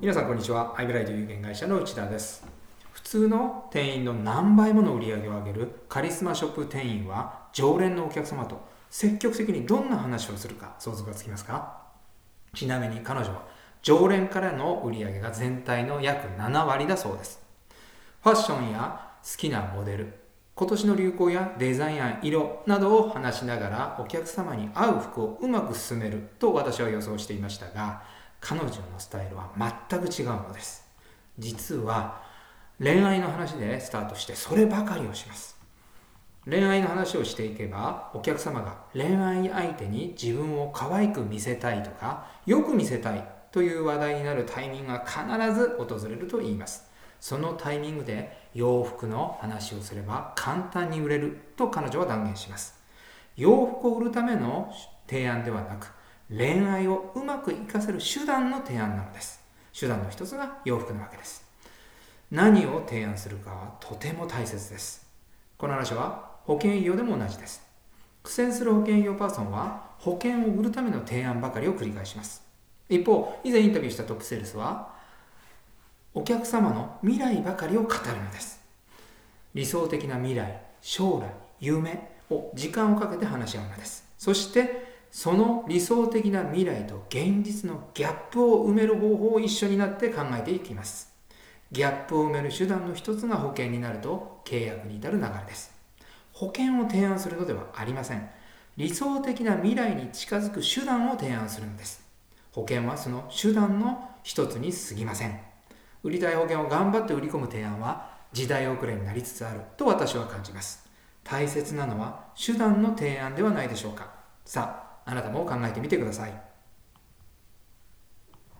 皆さんこんにちは。アイブライト有限会社の内田です。普通の店員の何倍もの売り上げを上げるカリスマショップ店員は常連のお客様と積極的にどんな話をするか想像がつきますか？ちなみに彼女は常連からの売り上げが全体の約7割だそうです。ファッションや好きなモデル今年の流行やデザイン案色などを話しながらお客様に合う服をうまく進めると私は予想していましたが彼女のスタイルは全く違うのです。実は恋愛の話でスタートしてそればかりをします。恋愛の話をしていけばお客様が恋愛相手に自分を可愛く見せたいとかよく見せたいという話題になるタイミングが必ず訪れると言います。そのタイミングで洋服の話をすれば簡単に売れると彼女は断言します。洋服を売るための提案ではなく恋愛をうまく活かせる手段の提案なのです。手段の一つが洋服なわけです。何を提案するかはとても大切です。この話は保険医療でも同じです。苦戦する保険医療パーソンは保険を売るための提案ばかりを繰り返します。一方以前インタビューしたトップセールスはお客様の未来ばかりを語るのです。理想的な未来将来夢を時間をかけて話し合うのです。そしてその理想的な未来と現実のギャップを埋める方法を一緒になって考えていきます。ギャップを埋める手段の一つが保険になると契約に至る流れです。保険を提案するのではありません。理想的な未来に近づく手段を提案するのです。保険はその手段の一つに過ぎません。売りたい保険を頑張って売り込む提案は時代遅れになりつつあると私は感じます。大切なのは手段の提案ではないでしょうか。さああなたも考えてみてください。